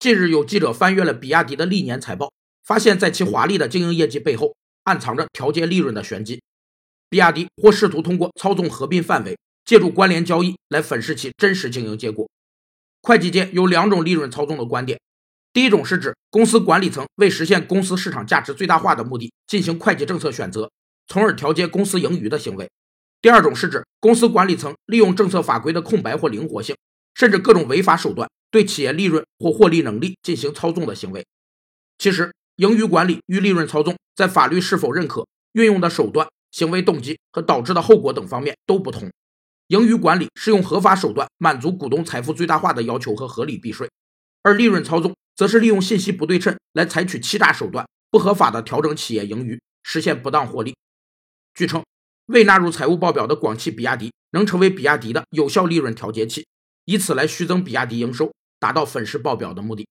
近日有记者翻阅了比亚迪的历年财报，发现在其华丽的经营业绩背后，暗藏着调节利润的玄机。比亚迪或试图通过操纵合并范围，借助关联交易来粉饰其真实经营结果。会计界有两种利润操纵的观点，第一种是指公司管理层为实现公司市场价值最大化的目的，进行会计政策选择，从而调节公司盈余的行为；第二种是指公司管理层利用政策法规的空白或灵活性，甚至各种违法手段。对企业利润或获利能力进行操纵的行为，其实盈余管理与利润操纵在法律是否认可、运用的手段、行为动机和导致的后果等方面都不同。盈余管理是用合法手段满足股东财富最大化的要求和合理避税，而利润操纵则是利用信息不对称来采取欺诈手段，不合法的调整企业盈余，实现不当获利。据称，未纳入财务报表的广汽比亚迪能成为比亚迪的有效利润调节器，以此来虚增比亚迪营收。达到粉饰报表的目的。